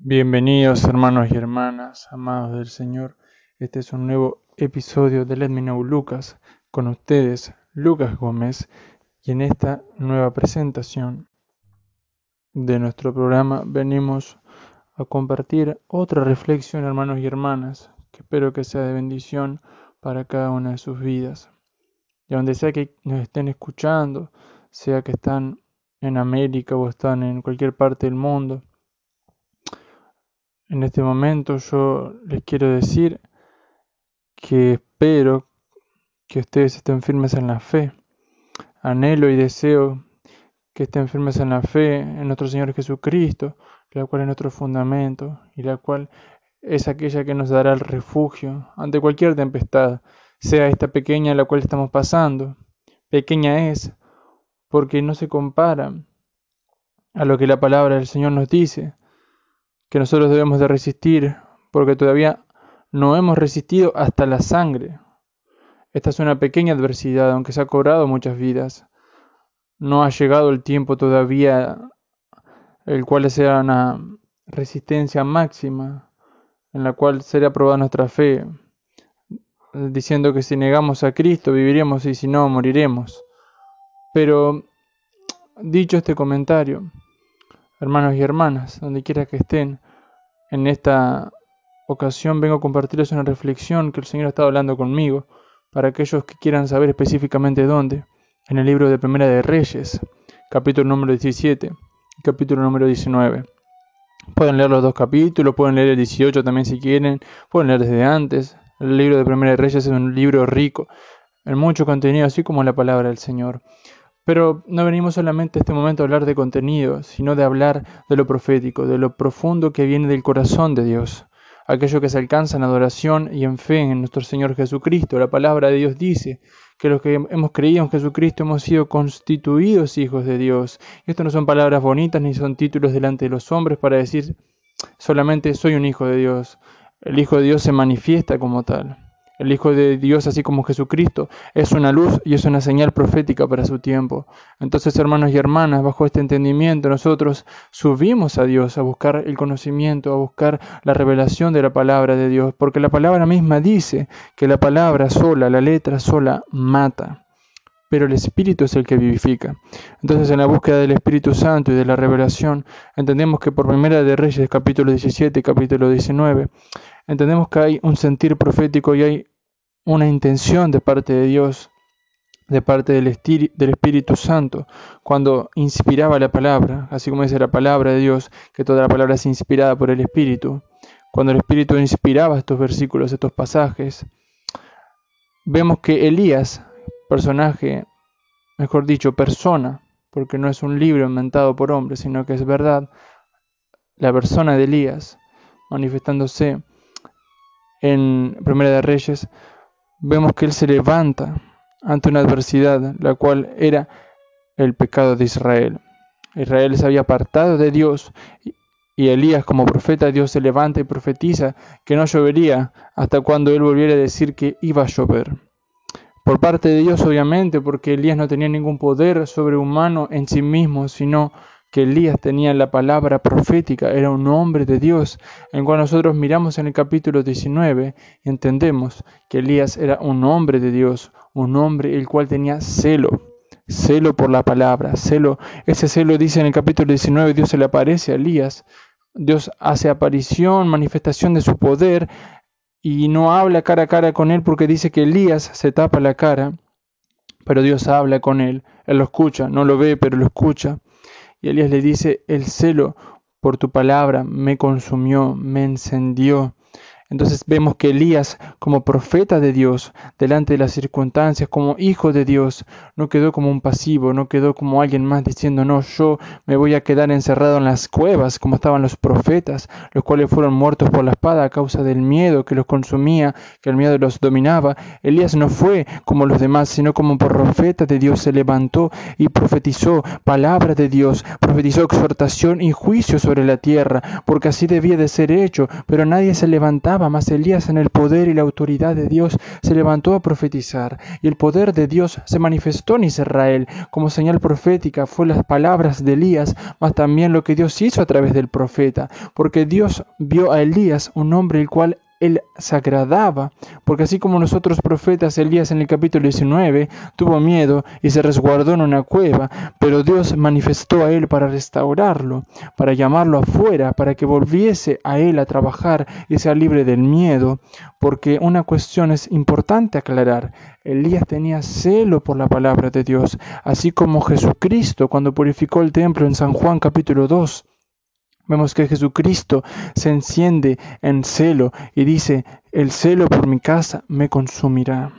Bienvenidos hermanos y hermanas, amados del Señor. Este es un nuevo episodio de Let Me Know Lucas. Con ustedes, Lucas Gómez. Y en esta nueva presentación de nuestro programa venimos a compartir otra reflexión, hermanos y hermanas, que espero que sea de bendición para cada una de sus vidas. Y donde sea que nos estén escuchando, sea que están en América o están en cualquier parte del mundo, en este momento yo les quiero decir que espero que ustedes estén firmes en la fe. Anhelo y deseo que estén firmes en la fe en nuestro Señor Jesucristo, la cual es nuestro fundamento y la cual es aquella que nos dará el refugio ante cualquier tempestad, sea esta pequeña la cual estamos pasando. Pequeña es porque no se compara a lo que la palabra del Señor nos dice que nosotros debemos de resistir, porque todavía no hemos resistido hasta la sangre. Esta es una pequeña adversidad, aunque se ha cobrado muchas vidas. No ha llegado el tiempo todavía el cual sea una resistencia máxima, en la cual sería probada nuestra fe, diciendo que si negamos a Cristo viviremos y si no moriremos. Pero, dicho este comentario, hermanos y hermanas, donde quiera que estén, en esta ocasión vengo a compartirles una reflexión que el Señor ha estado hablando conmigo, para aquellos que quieran saber específicamente dónde, en el libro de Primera de Reyes, capítulo número 17 y capítulo número 19. Pueden leer los dos capítulos, pueden leer el 18 también si quieren, pueden leer desde antes. El libro de Primera de Reyes es un libro rico en mucho contenido, así como la palabra del Señor. Pero no venimos solamente a este momento a hablar de contenido, sino de hablar de lo profético, de lo profundo que viene del corazón de Dios, aquello que se alcanza en adoración y en fe en nuestro Señor Jesucristo. La palabra de Dios dice que los que hemos creído en Jesucristo hemos sido constituidos hijos de Dios. Y esto no son palabras bonitas ni son títulos delante de los hombres para decir solamente soy un hijo de Dios. El Hijo de Dios se manifiesta como tal. El Hijo de Dios, así como Jesucristo, es una luz y es una señal profética para su tiempo. Entonces, hermanos y hermanas, bajo este entendimiento, nosotros subimos a Dios a buscar el conocimiento, a buscar la revelación de la palabra de Dios, porque la palabra misma dice que la palabra sola, la letra sola, mata pero el Espíritu es el que vivifica. Entonces, en la búsqueda del Espíritu Santo y de la revelación, entendemos que por Primera de Reyes, capítulo 17 y capítulo 19, entendemos que hay un sentir profético y hay una intención de parte de Dios, de parte del, del Espíritu Santo, cuando inspiraba la palabra, así como dice la palabra de Dios, que toda la palabra es inspirada por el Espíritu. Cuando el Espíritu inspiraba estos versículos, estos pasajes, vemos que Elías, personaje, mejor dicho, persona, porque no es un libro inventado por hombres, sino que es verdad, la persona de Elías manifestándose en Primera de Reyes, vemos que él se levanta ante una adversidad, la cual era el pecado de Israel. Israel se había apartado de Dios y Elías como profeta Dios se levanta y profetiza que no llovería hasta cuando él volviera a decir que iba a llover. Por parte de Dios obviamente, porque Elías no tenía ningún poder sobrehumano en sí mismo, sino que Elías tenía la palabra profética, era un hombre de Dios, en cual nosotros miramos en el capítulo 19 y entendemos que Elías era un hombre de Dios, un hombre el cual tenía celo, celo por la palabra, celo, ese celo dice en el capítulo 19, Dios se le aparece a Elías, Dios hace aparición, manifestación de su poder y no habla cara a cara con él porque dice que Elías se tapa la cara, pero Dios habla con él, él lo escucha, no lo ve, pero lo escucha. Y Elías le dice, el celo por tu palabra me consumió, me encendió. Entonces vemos que Elías, como profeta de Dios, delante de las circunstancias, como hijo de Dios, no quedó como un pasivo, no quedó como alguien más diciendo, no, yo me voy a quedar encerrado en las cuevas, como estaban los profetas, los cuales fueron muertos por la espada a causa del miedo que los consumía, que el miedo los dominaba. Elías no fue como los demás, sino como profeta de Dios se levantó y profetizó palabra de Dios, profetizó exhortación y juicio sobre la tierra, porque así debía de ser hecho, pero nadie se levantaba Elías en el poder y la autoridad de Dios se levantó a profetizar, y el poder de Dios se manifestó en Israel. Como señal profética fue las palabras de Elías, mas también lo que Dios hizo a través del profeta, porque Dios vio a Elías, un hombre el cual él se agradaba, porque así como nosotros profetas, Elías en el capítulo 19 tuvo miedo y se resguardó en una cueva, pero Dios manifestó a él para restaurarlo, para llamarlo afuera, para que volviese a él a trabajar y sea libre del miedo, porque una cuestión es importante aclarar. Elías tenía celo por la palabra de Dios, así como Jesucristo cuando purificó el templo en San Juan capítulo 2 Vemos que Jesucristo se enciende en celo y dice, el celo por mi casa me consumirá.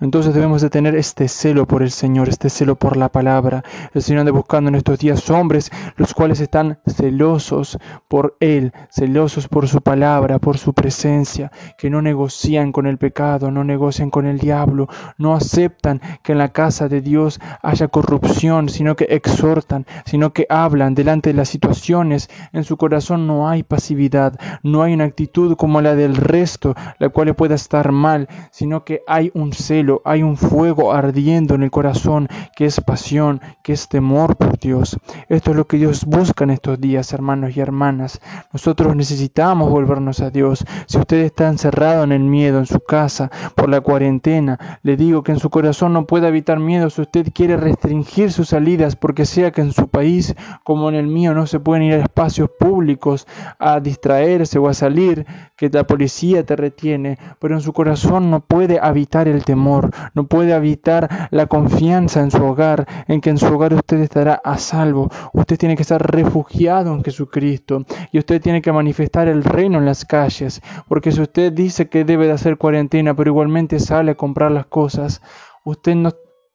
Entonces debemos de tener este celo por el Señor, este celo por la palabra. El Señor anda buscando en estos días hombres los cuales están celosos por Él, celosos por su palabra, por su presencia, que no negocian con el pecado, no negocian con el diablo, no aceptan que en la casa de Dios haya corrupción, sino que exhortan, sino que hablan delante de las situaciones. En su corazón no hay pasividad, no hay una actitud como la del resto, la cual pueda estar mal, sino que hay un celo hay un fuego ardiendo en el corazón que es pasión, que es temor por Dios. Esto es lo que Dios busca en estos días, hermanos y hermanas. Nosotros necesitamos volvernos a Dios. Si usted está encerrado en el miedo en su casa por la cuarentena, le digo que en su corazón no puede habitar miedo si usted quiere restringir sus salidas, porque sea que en su país como en el mío no se pueden ir a espacios públicos a distraerse o a salir, que la policía te retiene, pero en su corazón no puede habitar el temor no puede habitar la confianza en su hogar, en que en su hogar usted estará a salvo. Usted tiene que estar refugiado en Jesucristo y usted tiene que manifestar el reino en las calles, porque si usted dice que debe de hacer cuarentena, pero igualmente sale a comprar las cosas, usted no,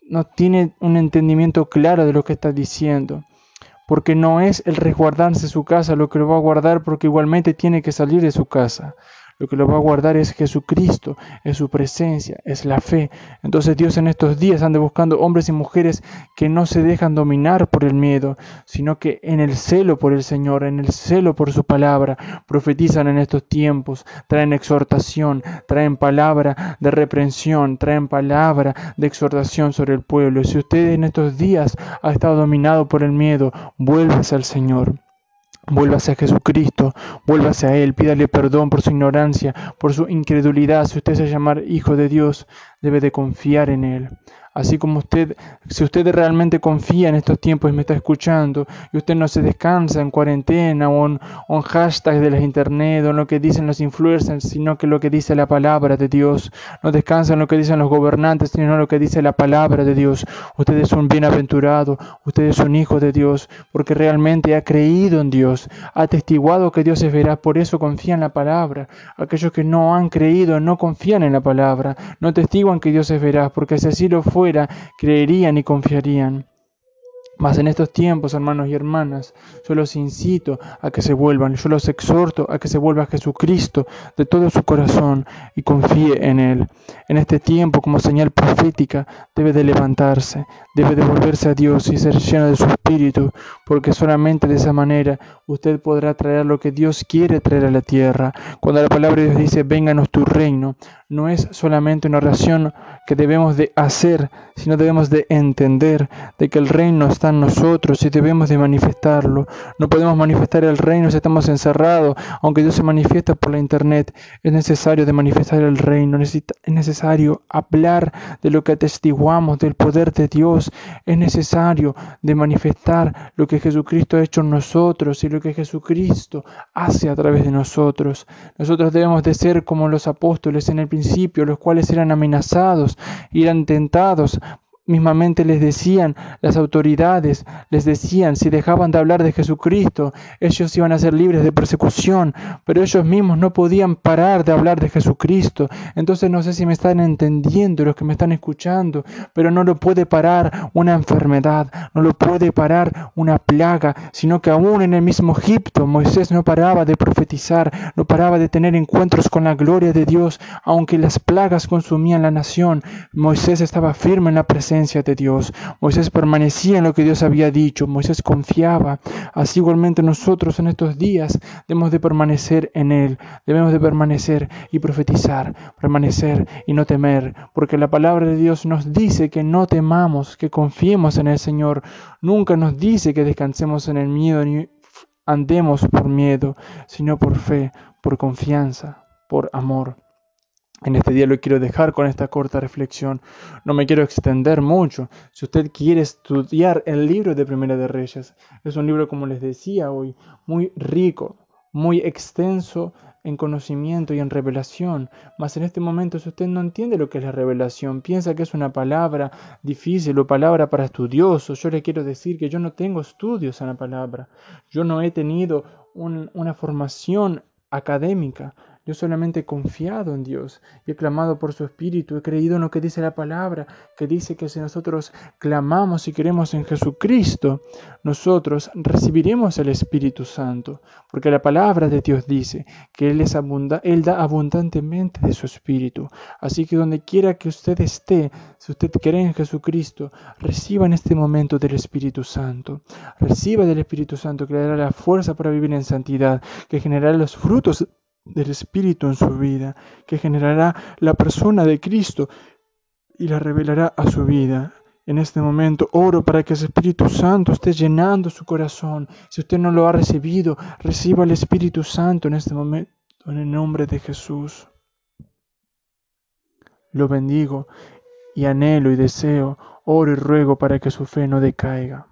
no tiene un entendimiento claro de lo que está diciendo porque no es el resguardarse su casa lo que lo va a guardar, porque igualmente tiene que salir de su casa. Lo que lo va a guardar es Jesucristo, es su presencia, es la fe. Entonces Dios en estos días anda buscando hombres y mujeres que no se dejan dominar por el miedo, sino que en el celo por el Señor, en el celo por su palabra, profetizan en estos tiempos, traen exhortación, traen palabra de reprensión, traen palabra de exhortación sobre el pueblo. Si usted en estos días ha estado dominado por el miedo, vuélvase al Señor. Vuélvase a Jesucristo, vuélvase a Él, pídale perdón por su ignorancia, por su incredulidad. Si usted se llamar hijo de Dios, debe de confiar en Él. Así como usted, si usted realmente confía en estos tiempos y me está escuchando, y usted no se descansa en cuarentena o en, o hashtags de las internet o en lo que dicen los influencers, sino que lo que dice la palabra de Dios. No descansa en lo que dicen los gobernantes, sino en lo que dice la palabra de Dios. Usted es un bienaventurado, usted es un hijo de Dios, porque realmente ha creído en Dios, ha testiguado que Dios es veraz, por eso confía en la palabra. Aquellos que no han creído no confían en la palabra, no testiguan que Dios es veraz, porque si así lo fue, creerían y confiarían. Mas en estos tiempos, hermanos y hermanas, yo los incito a que se vuelvan, yo los exhorto a que se vuelva a Jesucristo de todo su corazón y confíe en Él. En este tiempo, como señal profética, debe de levantarse, debe de volverse a Dios y ser lleno de su Espíritu, porque solamente de esa manera usted podrá traer lo que Dios quiere traer a la tierra. Cuando la palabra de Dios dice, vénganos tu reino, no es solamente una oración que debemos de hacer, sino debemos de entender de que el reino está nosotros y debemos de manifestarlo. No podemos manifestar el reino si estamos encerrados, aunque Dios se manifiesta por la internet. Es necesario de manifestar el reino, es necesario hablar de lo que atestiguamos, del poder de Dios. Es necesario de manifestar lo que Jesucristo ha hecho en nosotros y lo que Jesucristo hace a través de nosotros. Nosotros debemos de ser como los apóstoles en el principio, los cuales eran amenazados eran tentados Mismamente les decían las autoridades, les decían si dejaban de hablar de Jesucristo, ellos iban a ser libres de persecución, pero ellos mismos no podían parar de hablar de Jesucristo. Entonces no sé si me están entendiendo los que me están escuchando, pero no lo puede parar una enfermedad, no lo puede parar una plaga, sino que aún en el mismo Egipto Moisés no paraba de profetizar, no paraba de tener encuentros con la gloria de Dios, aunque las plagas consumían la nación. Moisés estaba firme en la presencia de Dios. Moisés permanecía en lo que Dios había dicho. Moisés confiaba. Así igualmente nosotros en estos días debemos de permanecer en Él. Debemos de permanecer y profetizar. Permanecer y no temer. Porque la palabra de Dios nos dice que no temamos, que confiemos en el Señor. Nunca nos dice que descansemos en el miedo ni andemos por miedo, sino por fe, por confianza, por amor. En este día lo quiero dejar con esta corta reflexión. No me quiero extender mucho. Si usted quiere estudiar el libro de Primera de Reyes, es un libro, como les decía hoy, muy rico, muy extenso en conocimiento y en revelación. Mas en este momento, si usted no entiende lo que es la revelación, piensa que es una palabra difícil o palabra para estudiosos, yo le quiero decir que yo no tengo estudios en la palabra. Yo no he tenido una formación académica. Yo solamente he confiado en Dios y he clamado por su Espíritu, he creído en lo que dice la palabra, que dice que si nosotros clamamos y queremos en Jesucristo, nosotros recibiremos el Espíritu Santo, porque la palabra de Dios dice que Él, es Él da abundantemente de su Espíritu. Así que donde quiera que usted esté, si usted cree en Jesucristo, reciba en este momento del Espíritu Santo. Reciba del Espíritu Santo que le dará la fuerza para vivir en santidad, que generará los frutos del Espíritu en su vida, que generará la persona de Cristo y la revelará a su vida. En este momento oro para que ese Espíritu Santo esté llenando su corazón. Si usted no lo ha recibido, reciba el Espíritu Santo en este momento, en el nombre de Jesús. Lo bendigo y anhelo y deseo, oro y ruego para que su fe no decaiga.